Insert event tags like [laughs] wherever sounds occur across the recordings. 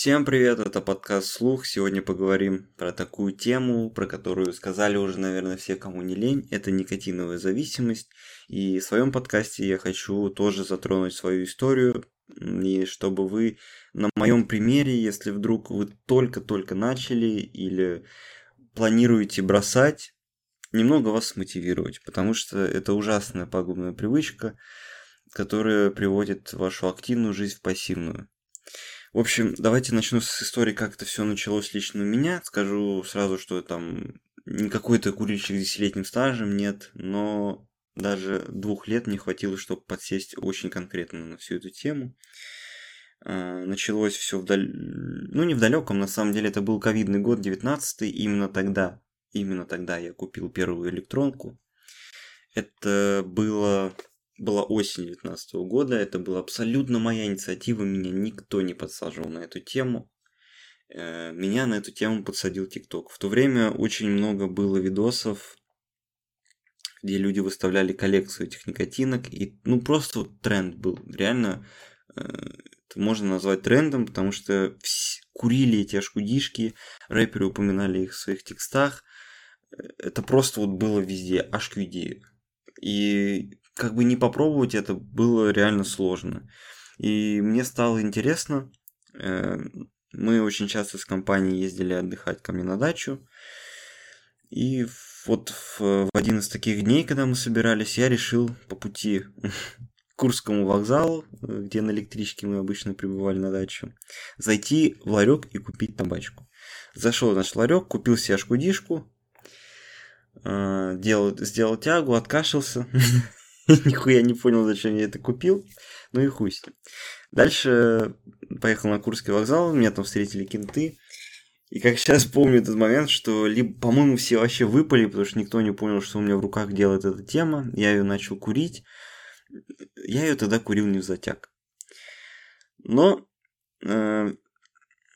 Всем привет, это подкаст «Слух». Сегодня поговорим про такую тему, про которую сказали уже, наверное, все, кому не лень. Это никотиновая зависимость. И в своем подкасте я хочу тоже затронуть свою историю, и чтобы вы на моем примере, если вдруг вы только-только начали или планируете бросать, немного вас мотивировать, потому что это ужасная пагубная привычка, которая приводит вашу активную жизнь в пассивную. В общем, давайте начну с истории, как это все началось лично у меня. Скажу сразу, что там не какой-то курильщик с десятилетним стажем, нет, но даже двух лет не хватило, чтобы подсесть очень конкретно на всю эту тему. А, началось все вдаль... Ну, не в далеком, на самом деле, это был ковидный год, 19 именно тогда, именно тогда я купил первую электронку. Это было была осень 2019 года, это была абсолютно моя инициатива, меня никто не подсаживал на эту тему. Э, меня на эту тему подсадил ТикТок. В то время очень много было видосов, где люди выставляли коллекцию этих никотинок, и ну просто вот тренд был. Реально э, это можно назвать трендом, потому что курили эти ашкудишки, рэперы упоминали их в своих текстах. Э, это просто вот было везде, ашкуди. И как бы не попробовать это было реально сложно. И мне стало интересно. Э, мы очень часто с компанией ездили отдыхать ко мне на дачу. И вот в, один из таких дней, когда мы собирались, я решил по пути [laughs] к Курскому вокзалу, где на электричке мы обычно прибывали на дачу, зайти в ларек и купить табачку. Зашел, в ларек, купил себе шкудишку, э, делал, сделал тягу, откашлялся, [laughs] [laughs] Нихуя не понял, зачем я это купил. Ну и хуй с ним. Дальше поехал на Курский вокзал, меня там встретили кенты. И как сейчас [laughs] помню этот момент, что либо, по-моему, все вообще выпали, потому что никто не понял, что у меня в руках делает эта тема. Я ее начал курить. Я ее тогда курил не в затяг. Но э,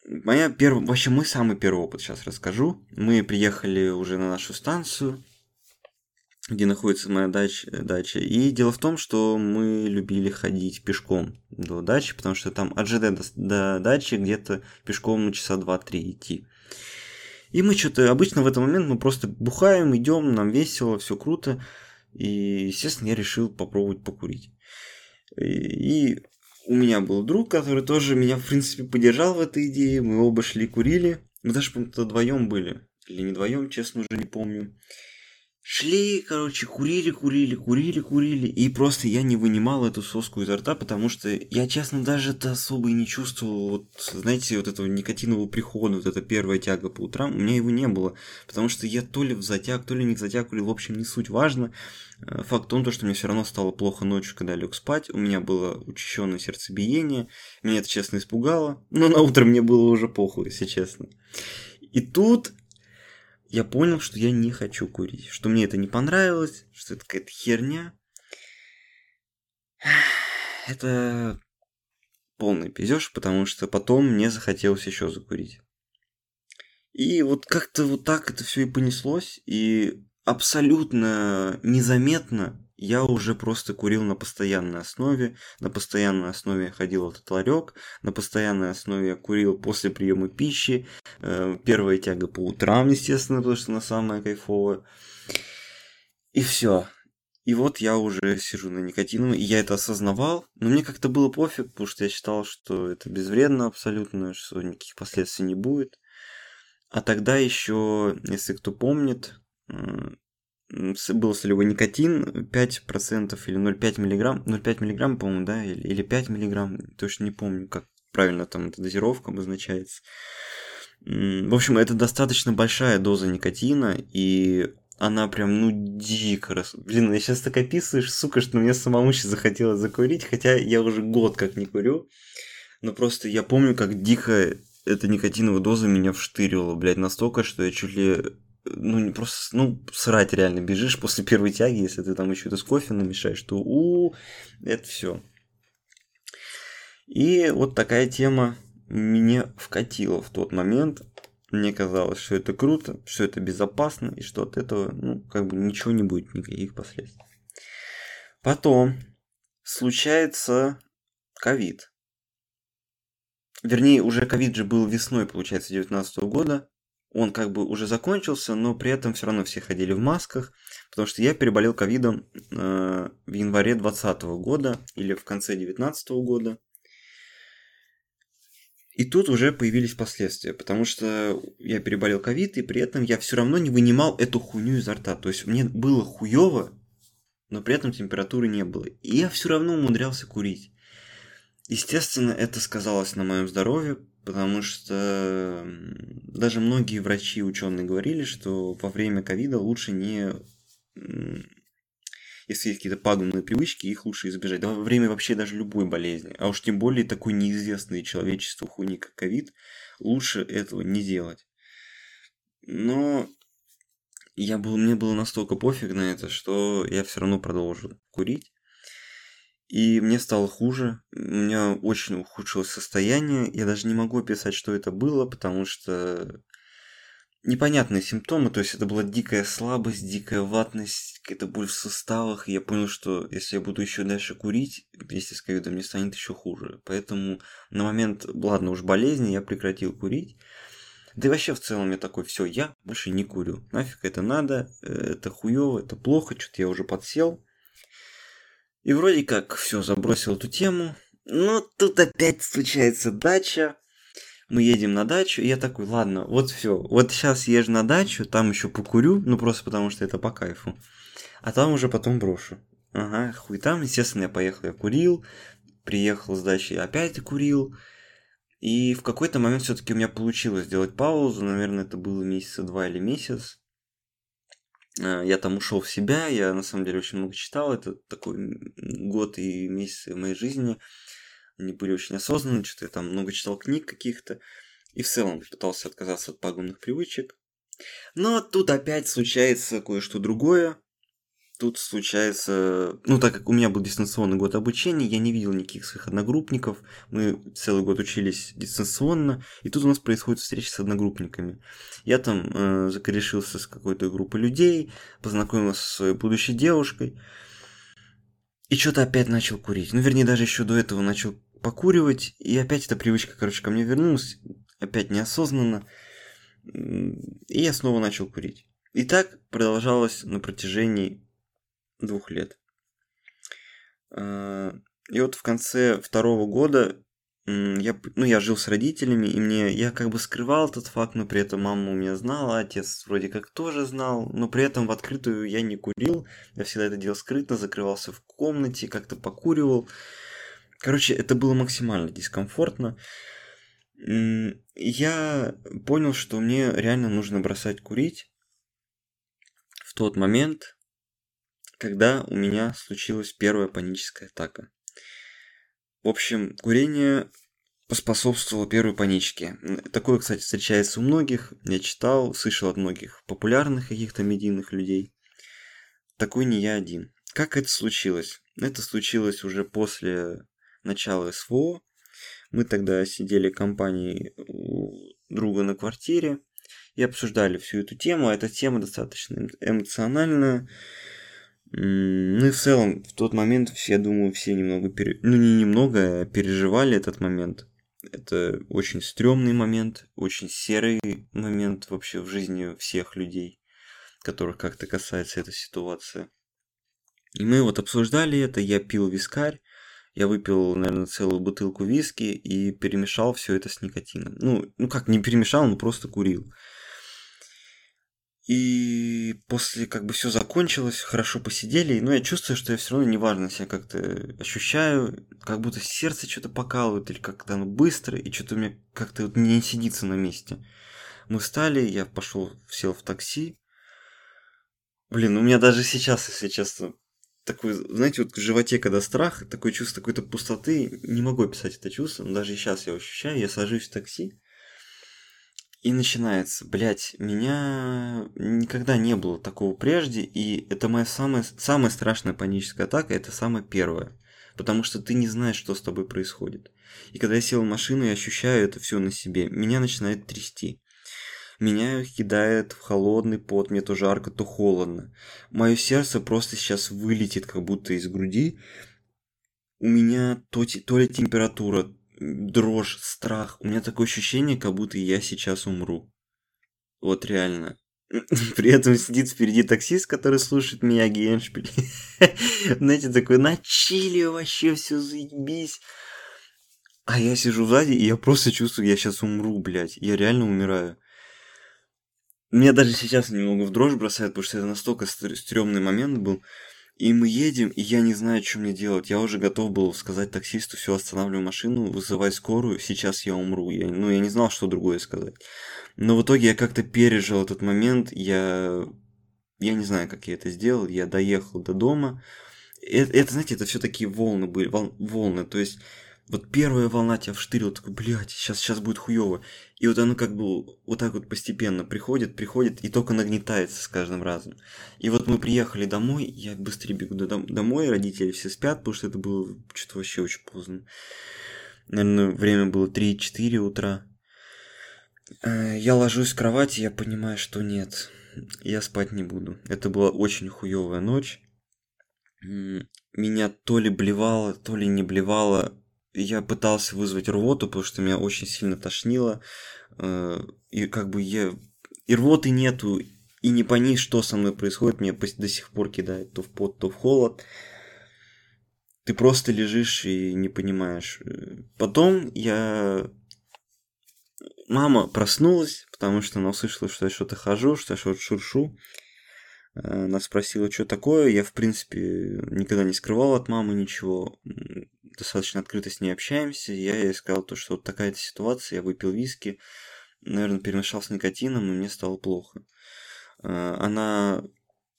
моя первая, вообще мой самый первый опыт сейчас расскажу. Мы приехали уже на нашу станцию где находится моя дач, дача. И дело в том, что мы любили ходить пешком до дачи, потому что там от ЖД до, до дачи где-то пешком ну, часа 2-3 идти. И мы что-то, обычно в этот момент мы просто бухаем, идем, нам весело, все круто. И, естественно, я решил попробовать покурить. И у меня был друг, который тоже меня, в принципе, поддержал в этой идее. Мы оба шли курили. Мы даже, по-моему, вдвоем были. Или не вдвоем, честно, уже не помню. Шли, короче, курили, курили, курили, курили. И просто я не вынимал эту соску изо рта, потому что я, честно, даже это особо и не чувствовал, вот, знаете, вот этого никотинового прихода, вот эта первая тяга по утрам, у меня его не было. Потому что я то ли в затяг, то ли не в затяг курил, в общем, не суть важно. Э, факт в том, что мне все равно стало плохо ночью, когда лег спать. У меня было учащенное сердцебиение. Меня это, честно, испугало. Но на утро мне было уже похуй, если честно. И тут я понял, что я не хочу курить, что мне это не понравилось, что это какая-то херня. [sighs] Это полный пиздеж, потому что потом мне захотелось еще закурить. И вот как-то вот так это все и понеслось, и абсолютно незаметно я уже просто курил на постоянной основе. На постоянной основе ходил этот ларек. На постоянной основе я курил после приема пищи. Э, первая тяга по утрам, естественно, потому что она самая кайфовая. И все. И вот я уже сижу на никотиновом, и я это осознавал, но мне как-то было пофиг, потому что я считал, что это безвредно абсолютно, что никаких последствий не будет. А тогда еще, если кто помнит, был солевой никотин 5% или 0,5 мг, 0,5 мг, по-моему, да, или, или 5 мг, точно не помню, как правильно там эта дозировка обозначается. В общем, это достаточно большая доза никотина, и она прям, ну, дико рас... Блин, я сейчас так описываешь, сука, что мне самому сейчас захотелось закурить, хотя я уже год как не курю. Но просто я помню, как дико эта никотиновая доза меня вштырила, блядь, настолько, что я чуть ли ну, не просто, ну, срать реально бежишь после первой тяги, если ты там еще это с кофе намешаешь, то у, это все. И вот такая тема мне вкатила в тот момент. Мне казалось, что это круто, что это безопасно, и что от этого, ну, как бы ничего не будет, никаких последствий. Потом случается ковид. вернее, уже ковид же был весной, получается, 19 года. Он как бы уже закончился, но при этом все равно все ходили в масках, потому что я переболел ковидом э, в январе 2020 года или в конце 2019 года. И тут уже появились последствия, потому что я переболел ковид, и при этом я все равно не вынимал эту хуйню изо рта. То есть мне было хуево, но при этом температуры не было. И я все равно умудрялся курить. Естественно, это сказалось на моем здоровье, потому что даже многие врачи и ученые говорили, что во время ковида лучше не если есть какие-то пагубные привычки, их лучше избежать. Да, во время вообще даже любой болезни, а уж тем более такой неизвестной человечеству хуйни, как ковид, лучше этого не делать. Но я был, мне было настолько пофиг на это, что я все равно продолжил курить. И мне стало хуже, у меня очень ухудшилось состояние, я даже не могу описать, что это было, потому что непонятные симптомы, то есть это была дикая слабость, дикая ватность, какая-то боль в суставах, и я понял, что если я буду еще дальше курить, вместе с ковидом мне станет еще хуже. Поэтому на момент, ладно уж, болезни я прекратил курить. Да и вообще в целом я такой, все, я больше не курю. Нафиг это надо, э, это хуево, это плохо, что-то я уже подсел. И вроде как все, забросил эту тему. Но тут опять случается дача, мы едем на дачу, и я такой, ладно, вот все, вот сейчас езжу на дачу, там еще покурю, ну просто потому что это по кайфу, а там уже потом брошу. Ага, хуй там, естественно, я поехал, я курил, приехал с дачи, опять курил, и в какой-то момент все-таки у меня получилось сделать паузу, наверное, это было месяца два или месяц. А, я там ушел в себя, я на самом деле очень много читал, это такой год и месяц моей жизни они были очень осознанны, что-то я там много читал книг каких-то, и в целом пытался отказаться от пагубных привычек. Но тут опять случается кое-что другое. Тут случается... Ну, так как у меня был дистанционный год обучения, я не видел никаких своих одногруппников. Мы целый год учились дистанционно, и тут у нас происходит встреча с одногруппниками. Я там э, закорешился с какой-то группой людей, познакомился со своей будущей девушкой. И что-то опять начал курить. Ну, вернее, даже еще до этого начал покуривать, и опять эта привычка, короче, ко мне вернулась, опять неосознанно, и я снова начал курить. И так продолжалось на протяжении двух лет. А, и вот в конце второго года я, ну, я жил с родителями, и мне, я как бы скрывал этот факт, но при этом мама у меня знала, отец вроде как тоже знал, но при этом в открытую я не курил, я всегда это делал скрытно, закрывался в комнате, как-то покуривал. Короче, это было максимально дискомфортно. Я понял, что мне реально нужно бросать курить в тот момент, когда у меня случилась первая паническая атака. В общем, курение поспособствовало первой паничке. Такое, кстати, встречается у многих. Я читал, слышал от многих популярных каких-то медийных людей. Такой не я один. Как это случилось? Это случилось уже после начала СВО. Мы тогда сидели компанией у друга на квартире и обсуждали всю эту тему. Эта тема достаточно эмоциональная. Ну и в целом, в тот момент, я думаю, все немного, пере... ну не немного, а переживали этот момент. Это очень стрёмный момент, очень серый момент вообще в жизни всех людей, которых как-то касается эта ситуация. И мы вот обсуждали это, я пил вискарь, я выпил, наверное, целую бутылку виски и перемешал все это с никотином. Ну, ну как, не перемешал, но просто курил. И после как бы все закончилось, хорошо посидели, но я чувствую, что я все равно неважно себя как-то ощущаю, как будто сердце что-то покалывает, или как-то оно быстро, и что-то меня как-то вот не сидится на месте. Мы встали, я пошел, сел в такси. Блин, у меня даже сейчас, если честно, такой, знаете, вот в животе, когда страх, такое чувство какой-то пустоты, не могу описать это чувство, но даже сейчас я ощущаю, я сажусь в такси, и начинается, блядь, меня никогда не было такого прежде, и это моя самая, самая страшная паническая атака, это самая первая. Потому что ты не знаешь, что с тобой происходит. И когда я сел в машину, я ощущаю это все на себе. Меня начинает трясти. Меня кидает в холодный пот, мне то жарко, то холодно. Мое сердце просто сейчас вылетит, как будто из груди. У меня то, то ли температура дрожь, страх. У меня такое ощущение, как будто я сейчас умру. Вот реально. [laughs] При этом сидит впереди таксист, который слушает меня Геншпиль. [laughs] Знаете, такой на чили вообще все заебись. А я сижу сзади, и я просто чувствую, я сейчас умру, блядь. Я реально умираю. Меня даже сейчас немного в дрожь бросает, потому что это настолько стрёмный момент был. И мы едем, и я не знаю, что мне делать. Я уже готов был сказать таксисту, все, останавливаю машину, вызывай скорую, сейчас я умру. Я, ну, я не знал, что другое сказать. Но в итоге я как-то пережил этот момент, я... Я не знаю, как я это сделал, я доехал до дома. Это, это знаете, это все такие волны были, вол, волны, то есть вот первая волна тебя вштырила, такой, блядь, сейчас, сейчас будет хуево. И вот оно как бы вот так вот постепенно приходит, приходит и только нагнетается с каждым разом. И вот мы приехали домой, я быстрее бегу домой, родители все спят, потому что это было что-то вообще очень поздно. Наверное, время было 3-4 утра. Э, я ложусь в кровать, и я понимаю, что нет, я спать не буду. Это была очень хуевая ночь. Меня то ли блевало, то ли не блевало я пытался вызвать рвоту, потому что меня очень сильно тошнило. Э, и как бы я... И рвоты нету, и не понять, что со мной происходит, меня до сих пор кидает то в пот, то в холод. Ты просто лежишь и не понимаешь. Потом я... Мама проснулась, потому что она услышала, что я что-то хожу, что я что-то шуршу. Она спросила, что такое. Я, в принципе, никогда не скрывал от мамы ничего достаточно открыто с ней общаемся. Я ей сказал то, что вот такая-то ситуация, я выпил виски, наверное, перемешал с никотином, и мне стало плохо. А, она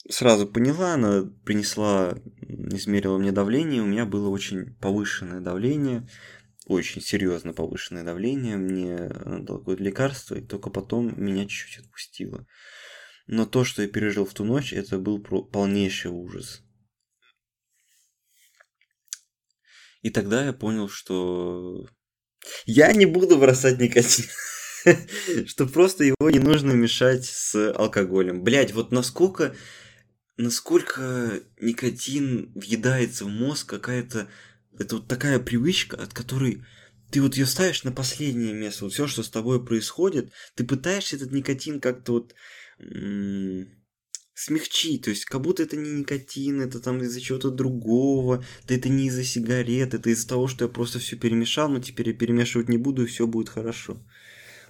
сразу поняла, она принесла, измерила мне давление, у меня было очень повышенное давление, очень серьезно повышенное давление, мне дала какое-то лекарство, и только потом меня чуть-чуть отпустило. Но то, что я пережил в ту ночь, это был полнейший ужас. И тогда я понял, что я не буду бросать никотин. [laughs] что просто его не нужно мешать с алкоголем. Блять, вот насколько, насколько никотин въедается в мозг, какая-то, это вот такая привычка, от которой ты вот ее ставишь на последнее место. Вот все, что с тобой происходит, ты пытаешься этот никотин как-то вот смягчить, то есть как будто это не никотин, это там из-за чего-то другого, да это не из-за сигарет, это из-за того, что я просто все перемешал, но теперь я перемешивать не буду, и все будет хорошо.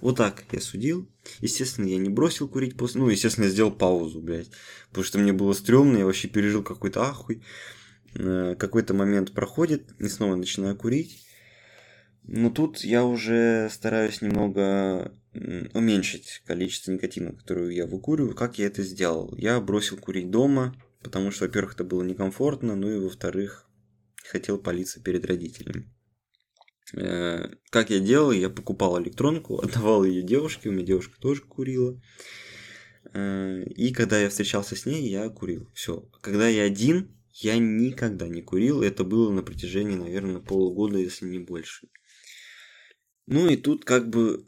Вот так я судил. Естественно, я не бросил курить после... Ну, естественно, я сделал паузу, блядь. Потому что мне было стрёмно, я вообще пережил какой-то ахуй. Э, какой-то момент проходит, и снова начинаю курить. Но тут я уже стараюсь немного уменьшить количество никотина, которую я выкуриваю. Как я это сделал? Я бросил курить дома, потому что, во-первых, это было некомфортно, ну и, во-вторых, хотел палиться перед родителями. Э, как я делал? Я покупал электронку, [laughs] отдавал ее девушке, у меня девушка тоже курила. Э, и когда я встречался с ней, я курил. Все. Когда я один, я никогда не курил. Это было на протяжении, наверное, полугода, если не больше. Ну и тут как бы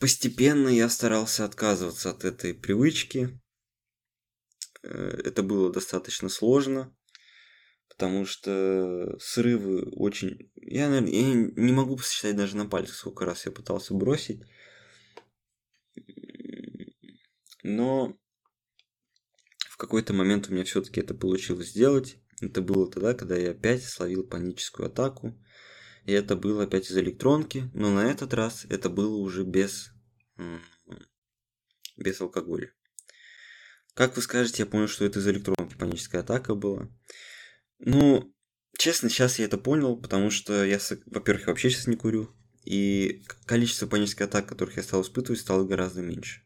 Постепенно я старался отказываться от этой привычки. Э, это было достаточно сложно, потому что срывы очень... Я, наверное, я не могу посчитать даже на пальцах, сколько раз я пытался бросить. Но в какой-то момент у меня все-таки это получилось сделать. Это было тогда, когда я опять словил паническую атаку. И это было опять из электронки, но на этот раз это было уже без, без алкоголя. Как вы скажете, я понял, что это из электронки паническая атака была. Ну, честно, сейчас я это понял, потому что я, во-первых, вообще сейчас не курю. И количество панических атак, которых я стал испытывать, стало гораздо меньше.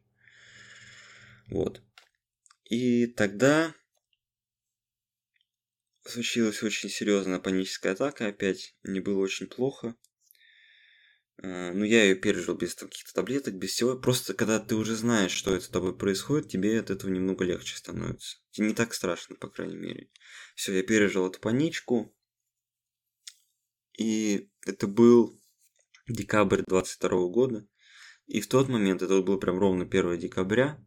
Вот. И тогда случилась очень серьезная паническая атака опять. Мне было очень плохо. А, ну, я ее пережил без каких-то таблеток, без всего. Просто когда ты уже знаешь, что это с тобой происходит, тебе от этого немного легче становится. Тебе не так страшно, по крайней мере. Все, я пережил эту паничку. И это был декабрь 22 года. И в тот момент, это был прям ровно 1 декабря,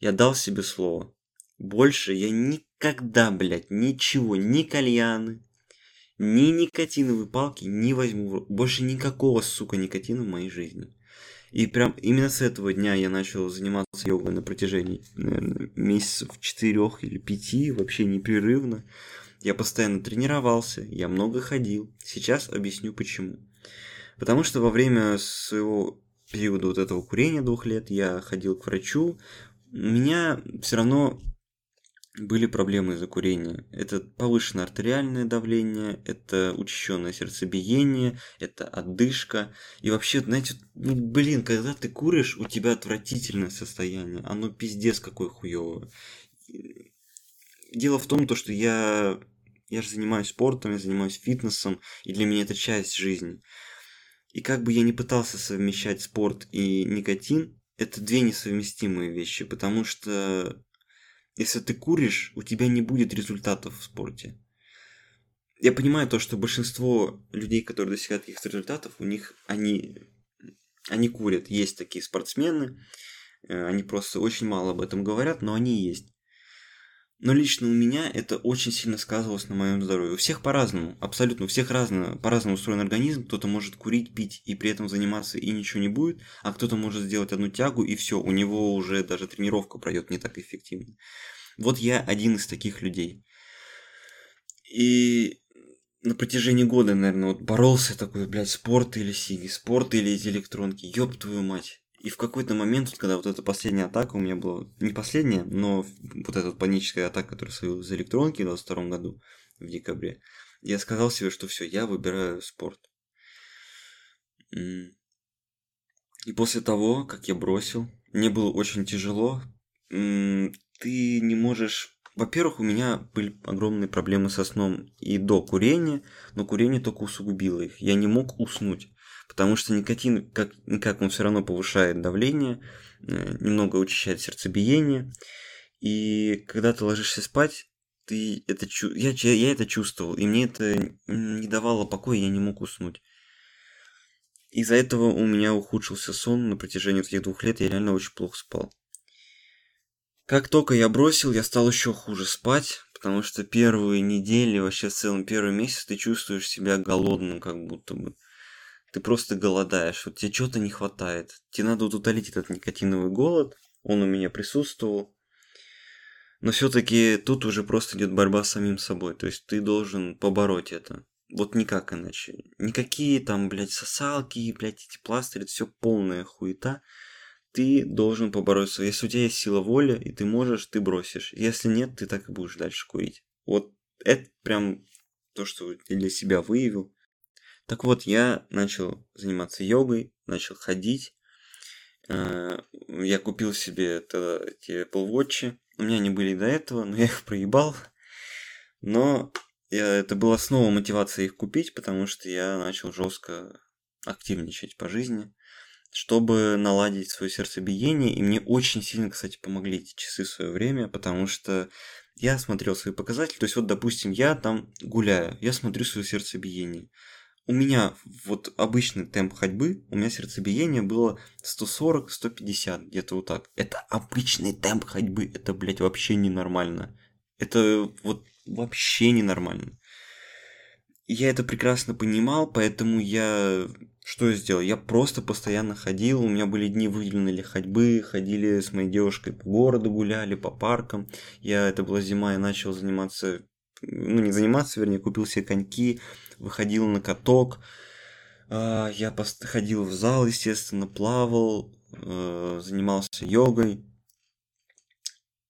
я дал себе слово. Больше я никогда, блядь, ничего, ни кальяны, Ни никотиновые палки не возьму. Больше никакого, сука, никотина в моей жизни. И прям именно с этого дня я начал заниматься йогой на протяжении, наверное, месяцев четырех или пяти, вообще непрерывно. Я постоянно тренировался, я много ходил. Сейчас объясню почему. Потому что во время своего периода вот этого курения двух лет я ходил к врачу. У меня все равно были проблемы из-за курения. Это повышенное артериальное давление, это учащенное сердцебиение, это отдышка. И вообще, знаете, ну, блин, когда ты куришь, у тебя отвратительное состояние. Оно пиздец какое хуёвое. Дело в том, то, что я, я же занимаюсь спортом, я занимаюсь фитнесом, и для меня это часть жизни. И как бы я ни пытался совмещать спорт и никотин, это две несовместимые вещи, потому что если ты куришь, у тебя не будет результатов в спорте. Я понимаю то, что большинство людей, которые достигают каких-то результатов, у них они, они курят. Есть такие спортсмены, э, они просто очень мало об этом говорят, но они есть. Но лично у меня это очень сильно сказывалось на моем здоровье. У всех по-разному, абсолютно, у всех разно, по-разному устроен организм. Кто-то может курить, пить и при этом заниматься и ничего не будет, а кто-то может сделать одну тягу и все, у него уже даже тренировка пройдет не так эффективно. Вот я один из таких людей. И на протяжении года, наверное, вот боролся такой, блядь, спорт или сиги, спорт или эти электронки, ёб твою мать. И в какой-то момент, когда вот эта последняя атака у меня была, не последняя, но вот эта паническая атака, которая случилась за электронки в 22 году, в декабре, я сказал себе, что все, я выбираю спорт. И после того, как я бросил, мне было очень тяжело. Ты не можешь... Во-первых, у меня были огромные проблемы со сном и до курения, но курение только усугубило их. Я не мог уснуть потому что никотин, как никак, он все равно повышает давление, э, немного учащает сердцебиение, и когда ты ложишься спать, ты это чу... я, я это чувствовал, и мне это не давало покоя, я не мог уснуть. Из-за этого у меня ухудшился сон на протяжении этих двух лет, я реально очень плохо спал. Как только я бросил, я стал еще хуже спать, потому что первые недели, вообще в целом первый месяц ты чувствуешь себя голодным, как будто бы ты просто голодаешь, вот тебе чего-то не хватает. Тебе надо вот утолить этот никотиновый голод, он у меня присутствовал. Но все-таки тут уже просто идет борьба с самим собой, то есть ты должен побороть это. Вот никак иначе. Никакие там, блядь, сосалки, блядь, эти пластыри, все полная хуета. Ты должен побороться. Если у тебя есть сила воли, и ты можешь, ты бросишь. Если нет, ты так и будешь дальше курить. Вот это прям то, что я для себя выявил. Так вот, я начал заниматься йогой, начал ходить. Э, я купил себе тогда эти Apple Watch. У меня они были до этого, но я их проебал. Но это была снова мотивация их купить, потому что я начал жестко активничать по жизни, чтобы наладить свое сердцебиение. И мне очень сильно, кстати, помогли эти часы в свое время, потому что я смотрел свои показатели. То есть, вот, допустим, я там гуляю, я смотрю свое сердцебиение у меня вот обычный темп ходьбы, у меня сердцебиение было 140-150, где-то вот так. Это обычный темп ходьбы, это, блядь, вообще ненормально. Это вот вообще ненормально. Я это прекрасно понимал, поэтому я... Что я сделал? Я просто постоянно ходил, у меня были дни выделены для ходьбы, ходили с моей девушкой по городу, гуляли по паркам. Я, это была зима, я начал заниматься ну, не заниматься, вернее, купил себе коньки, выходил на каток, а, я ходил в зал, естественно, плавал, э, занимался йогой.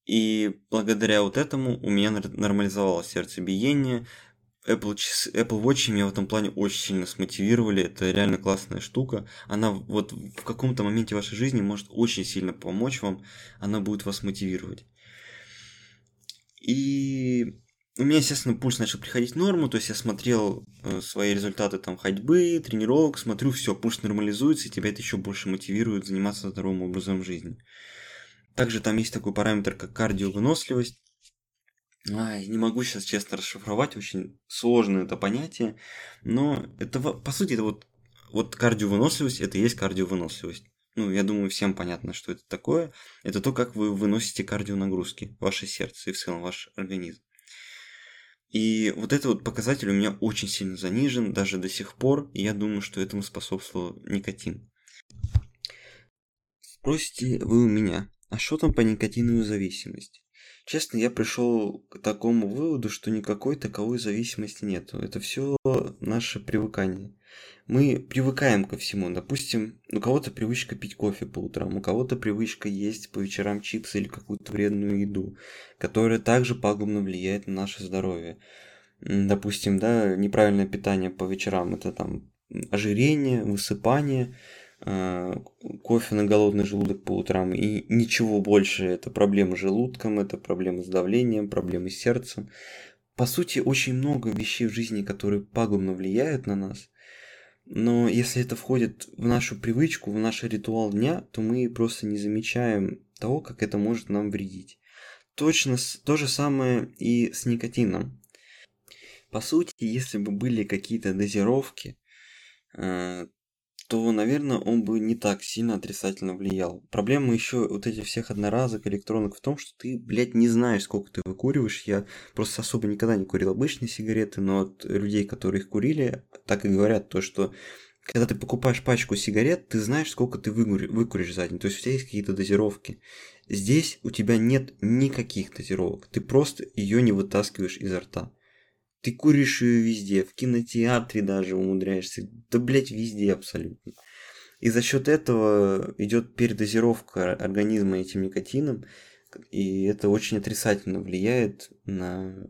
И благодаря вот этому у меня нормализовалось сердцебиение. Apple, Apple Watch меня в этом плане очень сильно смотивировали. Это реально классная штука. Она вот в каком-то моменте вашей жизни может очень сильно помочь вам. Она будет вас мотивировать. И у меня, естественно, пульс начал приходить в норму, то есть я смотрел э, свои результаты там ходьбы, тренировок, смотрю, все, пульс нормализуется, и тебя это еще больше мотивирует заниматься здоровым образом жизни. Также там есть такой параметр, как кардиовыносливость. Ай, не могу сейчас честно расшифровать, очень сложное это понятие, но это, по сути, это вот, вот кардиовыносливость, это и есть кардиовыносливость. Ну, я думаю, всем понятно, что это такое. Это то, как вы выносите кардионагрузки, ваше сердце и в целом ваш организм. И вот этот вот показатель у меня очень сильно занижен, даже до сих пор, и я думаю, что этому способствовал никотин. Спросите вы у меня, а что там по никотиновой зависимости? Честно, я пришел к такому выводу, что никакой таковой зависимости нету. Это все наше привыкание. Мы привыкаем ко всему. Допустим, у кого-то привычка пить кофе по утрам, у кого-то привычка есть по вечерам чипсы или какую-то вредную еду, которая также пагубно влияет на наше здоровье. Допустим, да, неправильное питание по вечерам это там ожирение, высыпание, Э, кофе на голодный желудок по утрам и ничего больше. Это проблемы с желудком, это проблемы с давлением, проблемы с сердцем. По сути, очень много вещей в жизни, которые пагубно влияют на нас. Но если это входит в нашу привычку, в наш ритуал дня, то мы просто не замечаем того, как это может нам вредить. Точно то же самое и с никотином. По сути, если бы были какие-то дозировки, э, то, наверное, он бы не так сильно отрицательно влиял. Проблема еще вот этих всех одноразок электронок в том, что ты, блядь, не знаешь, сколько ты выкуриваешь. Я просто особо никогда не курил обычные сигареты, но от людей, которые их курили, так и говорят то, что когда ты покупаешь пачку сигарет, ты знаешь, сколько ты выкуришь, выкуришь за день. То есть у тебя есть какие-то дозировки. Здесь у тебя нет никаких дозировок. Ты просто ее не вытаскиваешь изо рта. Ты куришь ее везде, в кинотеатре даже умудряешься. Да, блять, везде абсолютно. И за счет этого идет передозировка организма этим никотином, и это очень отрицательно влияет на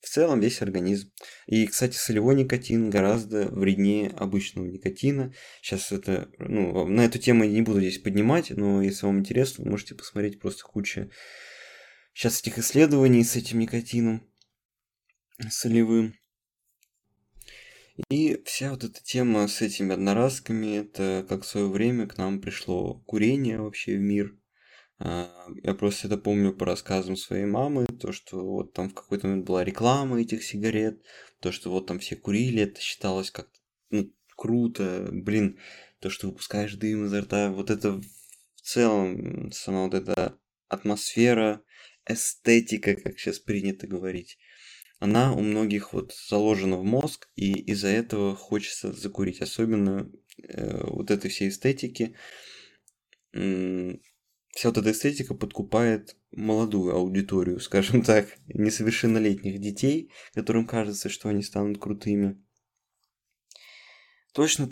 в целом весь организм. И, кстати, солевой никотин гораздо вреднее обычного никотина. Сейчас это, ну, на эту тему я не буду здесь поднимать, но если вам интересно, вы можете посмотреть просто куча сейчас этих исследований с этим никотином солевым. И вся вот эта тема с этими одноразками, это как в свое время к нам пришло курение вообще в мир. А, я просто это помню по рассказам своей мамы, то, что вот там в какой-то момент была реклама этих сигарет, то, что вот там все курили, это считалось как ну, круто, блин, то, что выпускаешь дым изо рта, вот это в целом, сама вот эта атмосфера, эстетика, как сейчас принято говорить, она у многих вот заложена в мозг, и из-за этого хочется закурить. Особенно э, вот этой всей эстетики. Э, вся вот эта эстетика подкупает молодую аудиторию, [laughs] скажем так, несовершеннолетних детей, которым кажется, что они станут крутыми. Точно